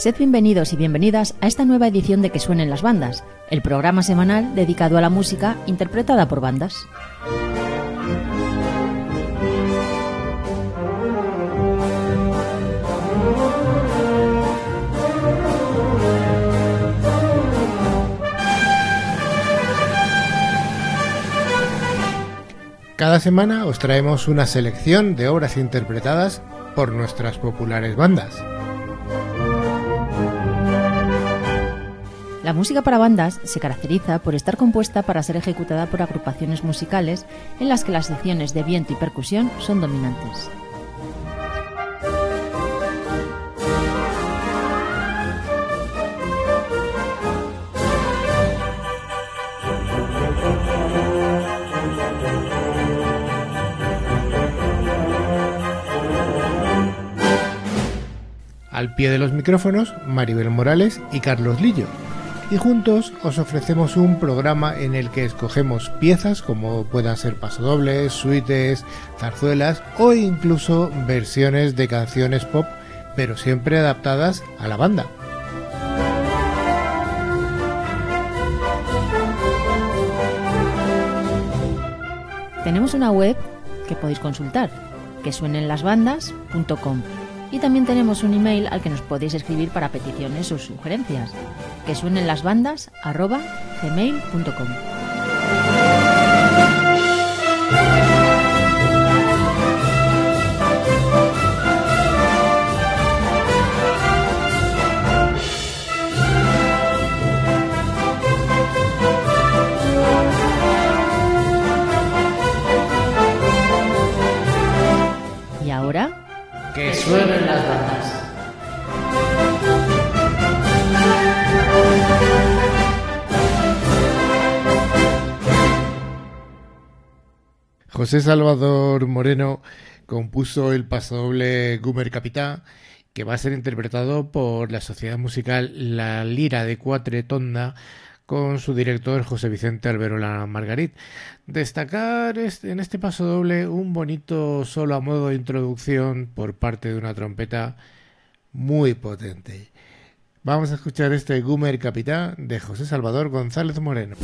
Sed bienvenidos y bienvenidas a esta nueva edición de Que suenen las bandas, el programa semanal dedicado a la música interpretada por bandas. Cada semana os traemos una selección de obras interpretadas por nuestras populares bandas. La música para bandas se caracteriza por estar compuesta para ser ejecutada por agrupaciones musicales en las que las secciones de viento y percusión son dominantes. Al pie de los micrófonos, Maribel Morales y Carlos Lillo. Y juntos os ofrecemos un programa en el que escogemos piezas como puedan ser pasodobles, suites, zarzuelas o incluso versiones de canciones pop, pero siempre adaptadas a la banda. Tenemos una web que podéis consultar, que suenenlasbandas.com y también tenemos un email al que nos podéis escribir para peticiones o sugerencias, que suenen las bandas arroba gmail.com. José Salvador Moreno compuso el pasodoble Gumer Capitá, que va a ser interpretado por la sociedad musical La Lira de Cuatretonda con su director José Vicente Alberola Margarit. Destacar en este pasodoble un bonito solo a modo de introducción por parte de una trompeta muy potente. Vamos a escuchar este Gumer Capitá de José Salvador González Moreno.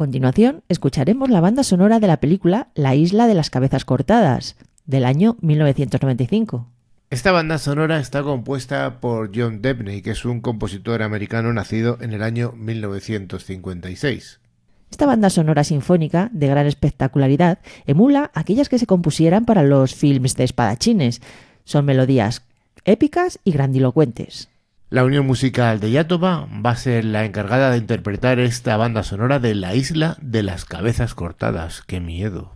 Continuación, escucharemos la banda sonora de la película La isla de las cabezas cortadas, del año 1995. Esta banda sonora está compuesta por John Debney, que es un compositor americano nacido en el año 1956. Esta banda sonora sinfónica, de gran espectacularidad, emula aquellas que se compusieran para los films de espadachines. Son melodías épicas y grandilocuentes. La Unión Musical de Yatoba va a ser la encargada de interpretar esta banda sonora de La Isla de las Cabezas Cortadas. ¡Qué miedo!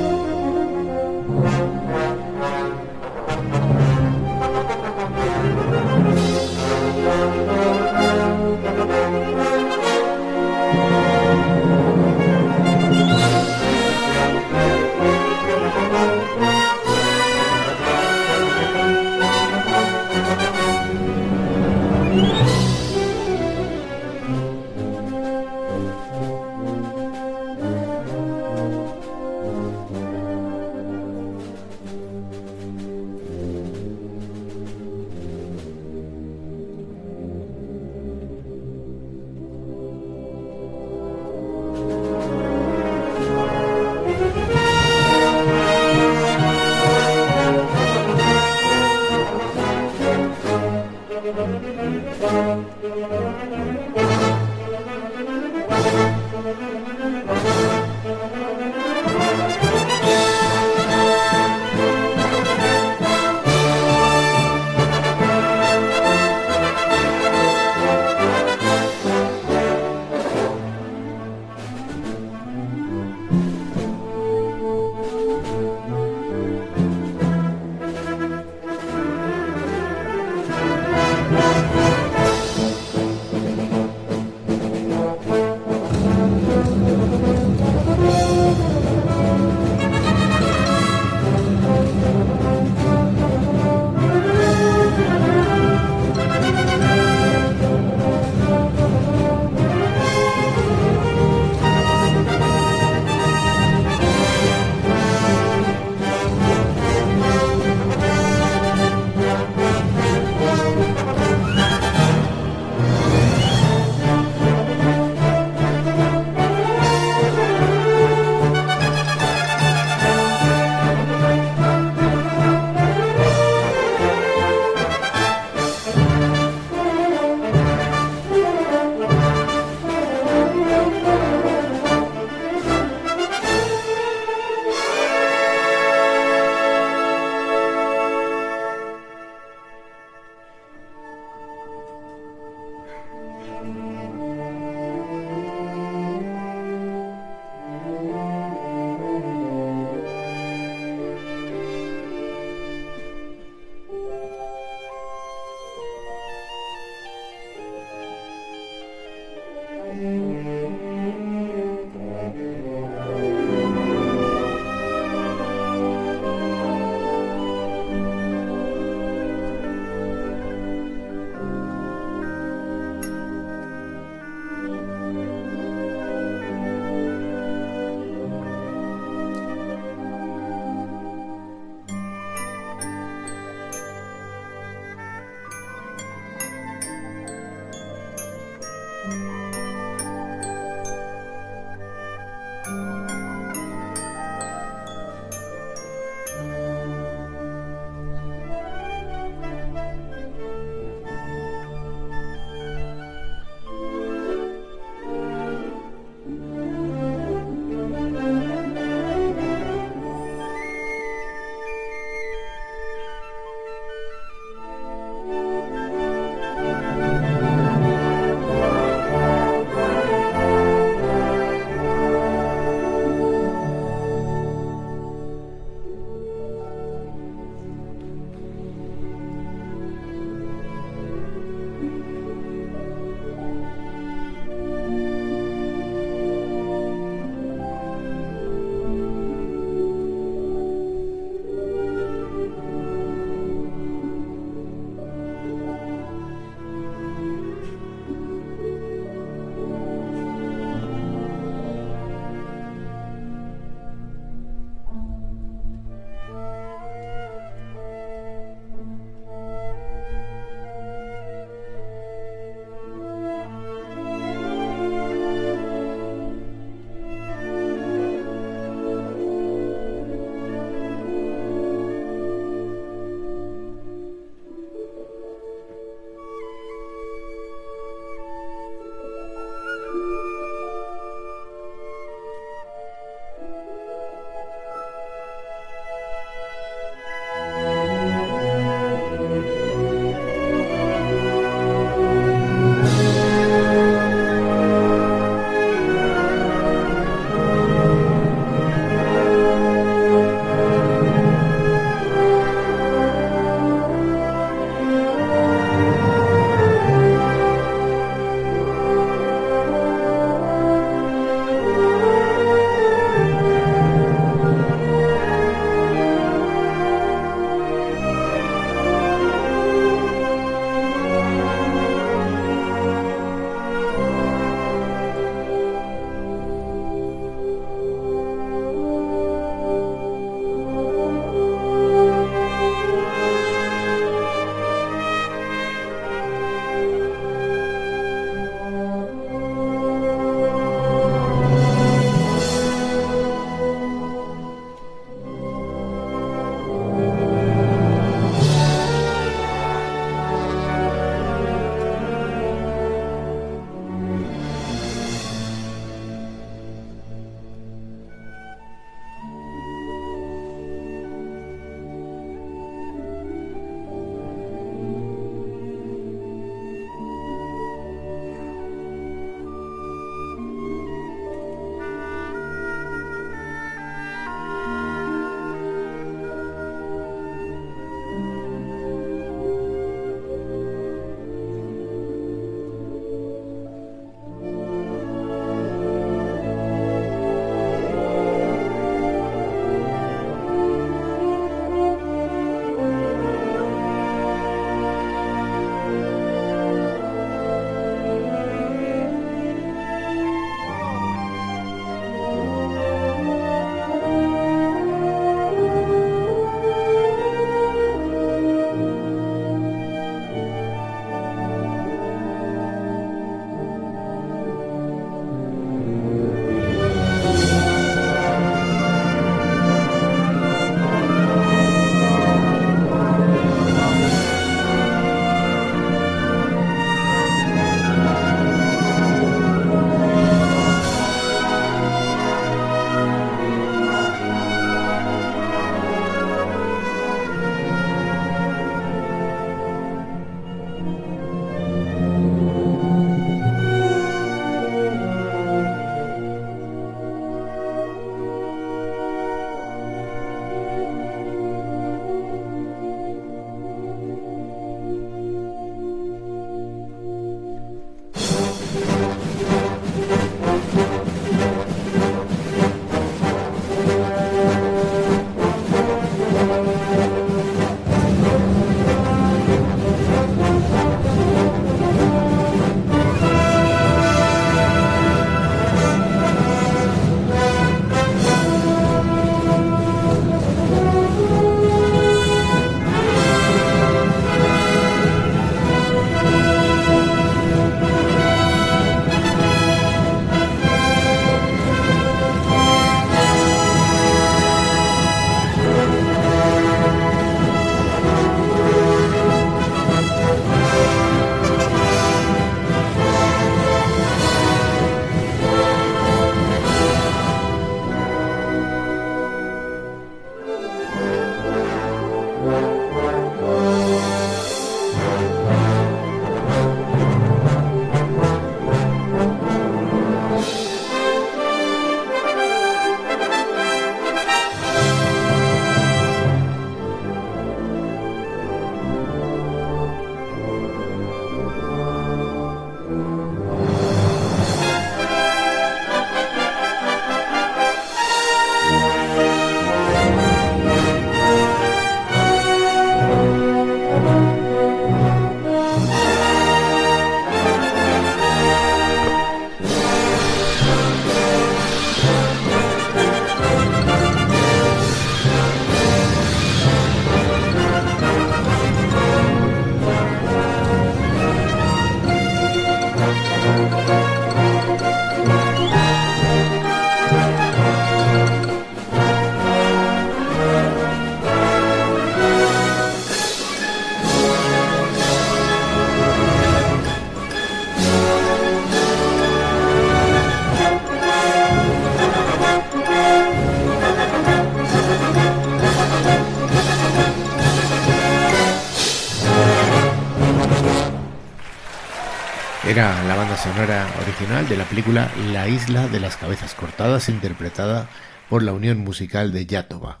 Sonora original de la película La isla de las cabezas cortadas, interpretada por la Unión Musical de Yatova.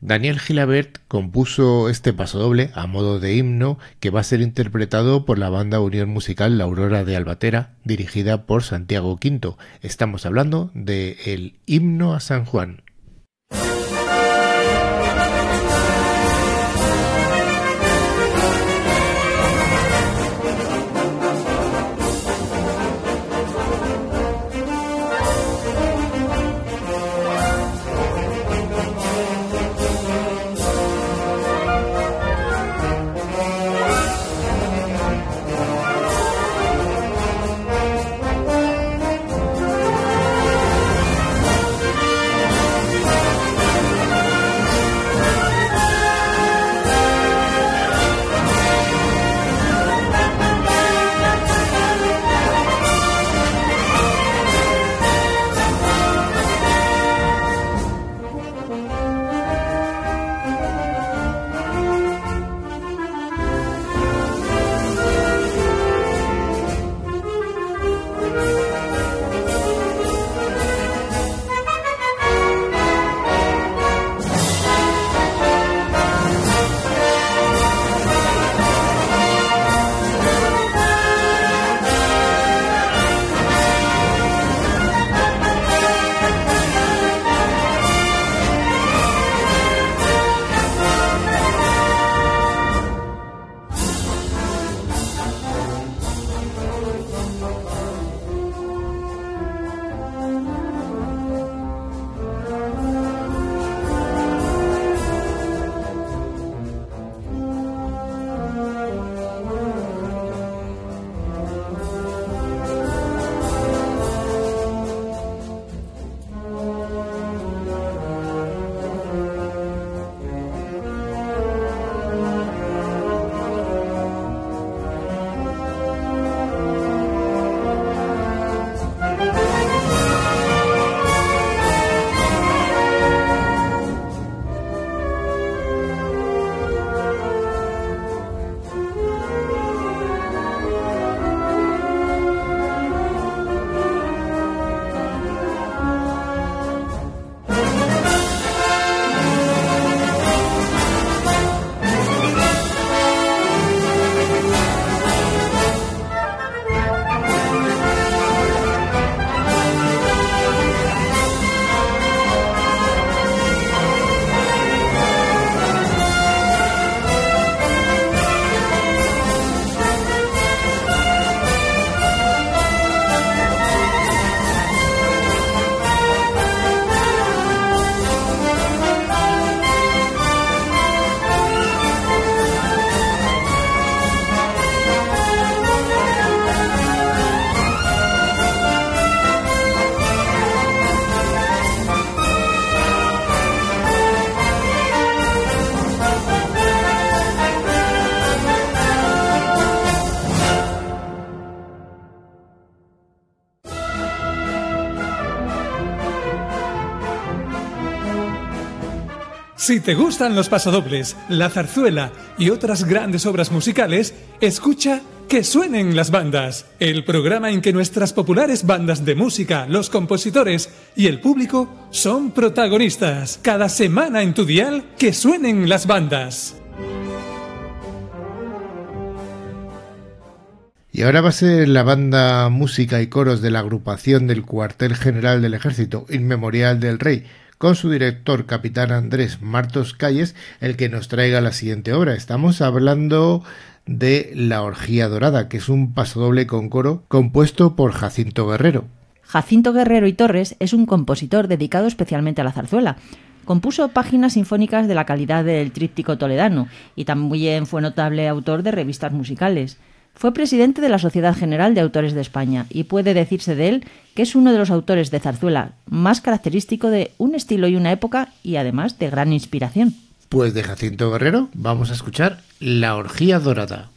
Daniel Gilabert compuso este pasodoble a modo de himno que va a ser interpretado por la banda Unión Musical La Aurora de Albatera, dirigida por Santiago V. Estamos hablando de el himno a San Juan. Si te gustan los pasodobles, la zarzuela y otras grandes obras musicales, escucha Que suenen las bandas, el programa en que nuestras populares bandas de música, los compositores y el público son protagonistas. Cada semana en tu dial, Que suenen las bandas. Y ahora va a ser la banda música y coros de la agrupación del cuartel general del ejército Inmemorial del Rey, con su director, capitán Andrés Martos Calles, el que nos traiga la siguiente obra. Estamos hablando de La Orgía Dorada, que es un pasodoble con coro compuesto por Jacinto Guerrero. Jacinto Guerrero y Torres es un compositor dedicado especialmente a la zarzuela. Compuso páginas sinfónicas de la calidad del tríptico toledano y también fue notable autor de revistas musicales. Fue presidente de la Sociedad General de Autores de España y puede decirse de él que es uno de los autores de zarzuela más característico de un estilo y una época y además de gran inspiración. Pues de Jacinto Guerrero vamos a escuchar La Orgía Dorada.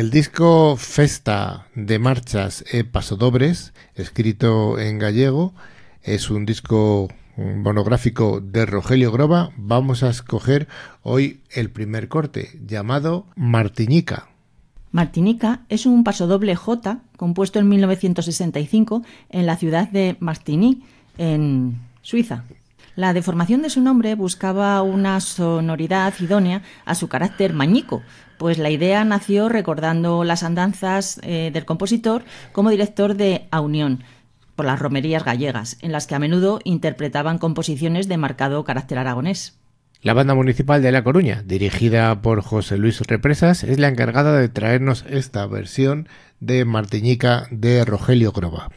Del disco Festa de marchas e pasodobres, escrito en gallego, es un disco monográfico de Rogelio Groba, vamos a escoger hoy el primer corte, llamado Martinica. Martinica es un pasodoble J compuesto en 1965 en la ciudad de Martigny, en Suiza. La deformación de su nombre buscaba una sonoridad idónea a su carácter mañico, pues la idea nació recordando las andanzas eh, del compositor como director de A Unión, por las romerías gallegas, en las que a menudo interpretaban composiciones de marcado carácter aragonés. La banda municipal de La Coruña, dirigida por José Luis Represas, es la encargada de traernos esta versión de Martiñica de Rogelio Groba.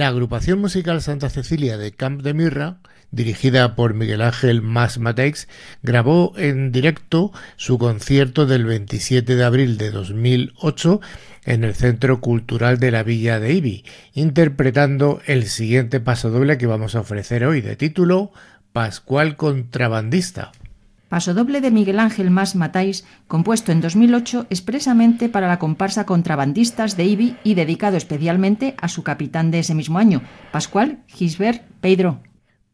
La agrupación musical Santa Cecilia de Camp de Mirra, dirigida por Miguel Ángel Mas Matex, grabó en directo su concierto del 27 de abril de 2008 en el Centro Cultural de la Villa de Ibi, interpretando el siguiente paso doble que vamos a ofrecer hoy, de título Pascual Contrabandista. Pasodoble de Miguel Ángel Más Matáis, compuesto en 2008 expresamente para la comparsa Contrabandistas de IBI y dedicado especialmente a su capitán de ese mismo año, Pascual Gisbert Pedro.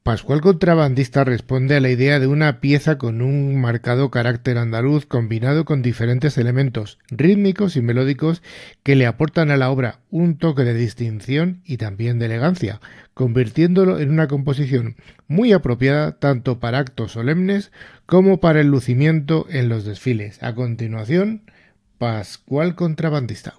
Pascual Contrabandista responde a la idea de una pieza con un marcado carácter andaluz combinado con diferentes elementos rítmicos y melódicos que le aportan a la obra un toque de distinción y también de elegancia, convirtiéndolo en una composición muy apropiada tanto para actos solemnes como para el lucimiento en los desfiles. A continuación, Pascual Contrabandista.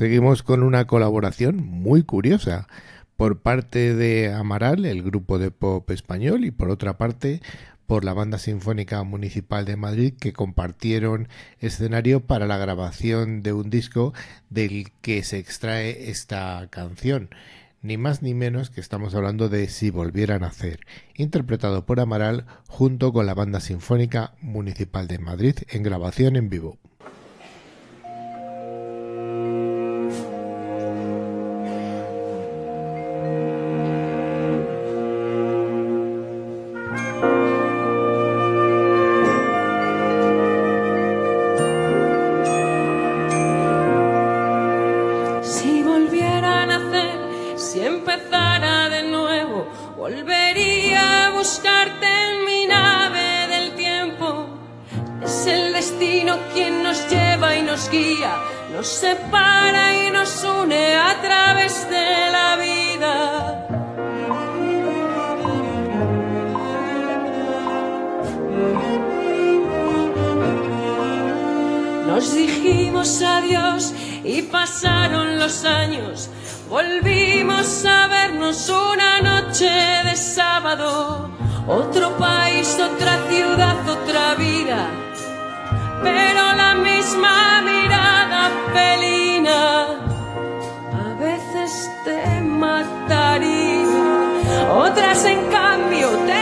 Seguimos con una colaboración muy curiosa por parte de Amaral, el grupo de pop español, y por otra parte por la Banda Sinfónica Municipal de Madrid que compartieron escenario para la grabación de un disco del que se extrae esta canción. Ni más ni menos que estamos hablando de Si volvieran a nacer, interpretado por Amaral junto con la Banda Sinfónica Municipal de Madrid en grabación en vivo. Volvería a buscarte en mi nave del tiempo. Es el destino quien nos lleva y nos guía, nos separa y nos une a través de la vida. Nos dijimos adiós y pasaron los años Volvimos a vernos una noche de sábado, otro país, otra ciudad, otra vida, pero la misma mirada felina. A veces te mataría, otras en cambio te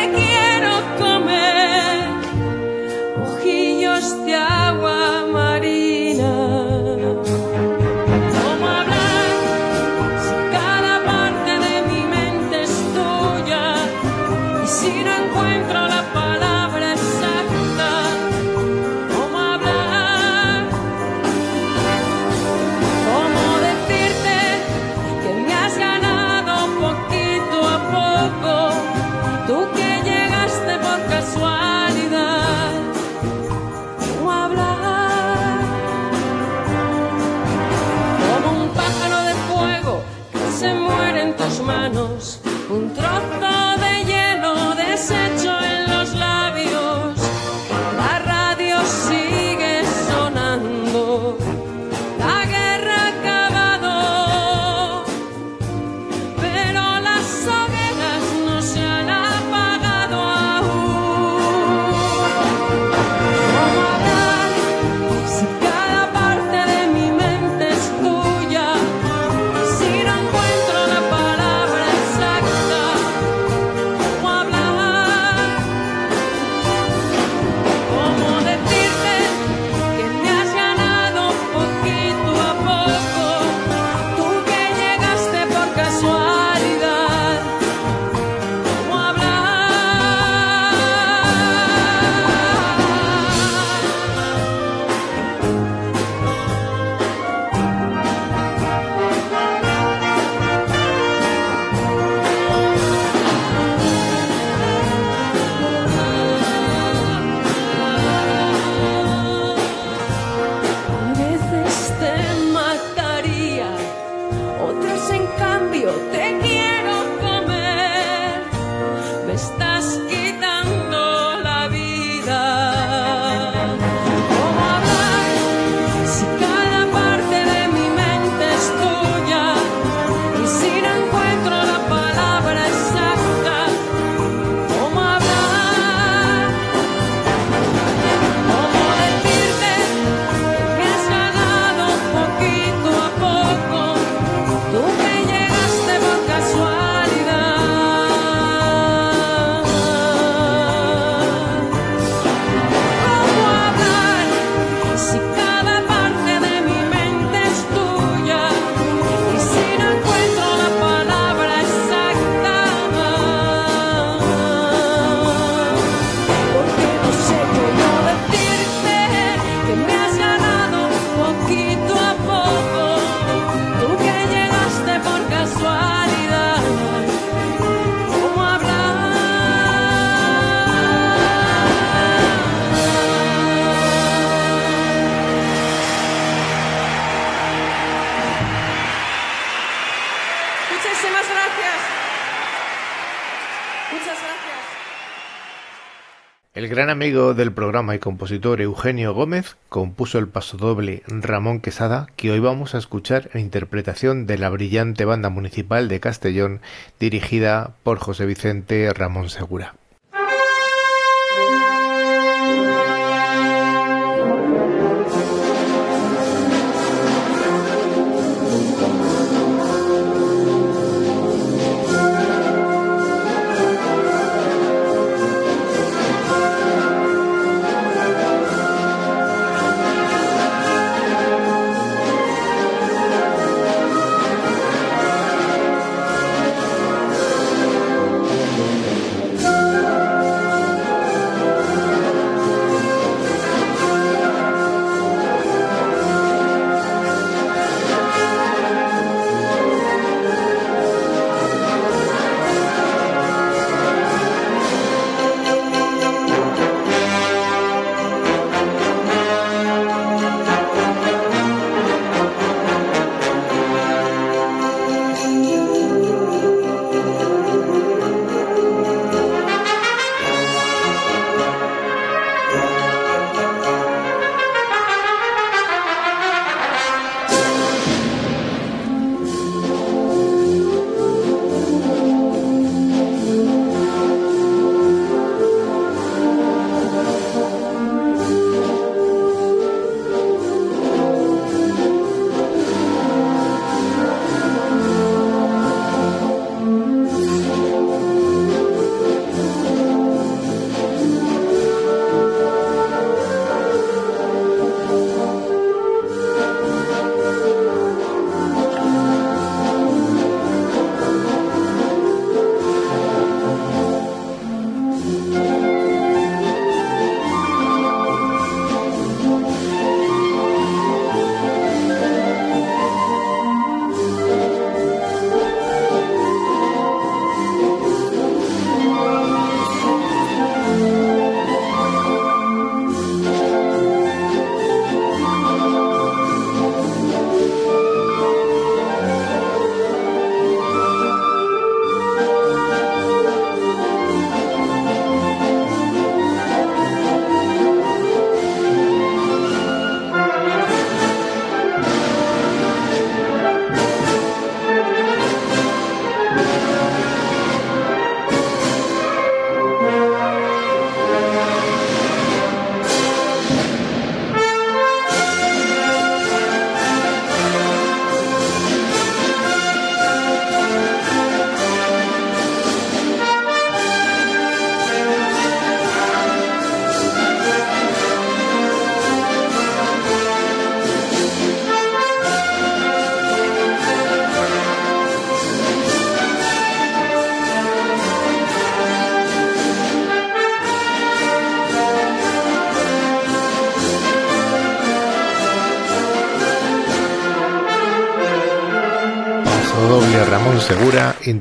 amigo del programa y compositor Eugenio Gómez compuso el pasodoble Ramón Quesada, que hoy vamos a escuchar en interpretación de la brillante banda municipal de Castellón, dirigida por José Vicente Ramón Segura.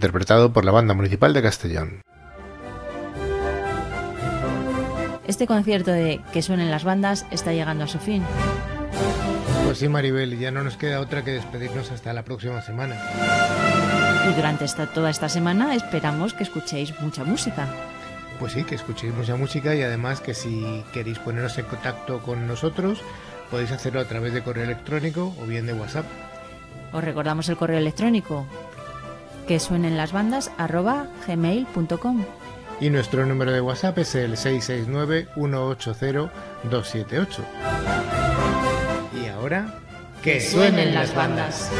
Interpretado por la Banda Municipal de Castellón. Este concierto de Que suenen las bandas está llegando a su fin. Pues sí, Maribel, ya no nos queda otra que despedirnos hasta la próxima semana. Y durante esta, toda esta semana esperamos que escuchéis mucha música. Pues sí, que escuchéis mucha música y además que si queréis poneros en contacto con nosotros, podéis hacerlo a través de correo electrónico o bien de WhatsApp. Os recordamos el correo electrónico que suenen las bandas arroba gmail.com. Y nuestro número de WhatsApp es el 669-180-278. Y ahora, que suenen las bandas.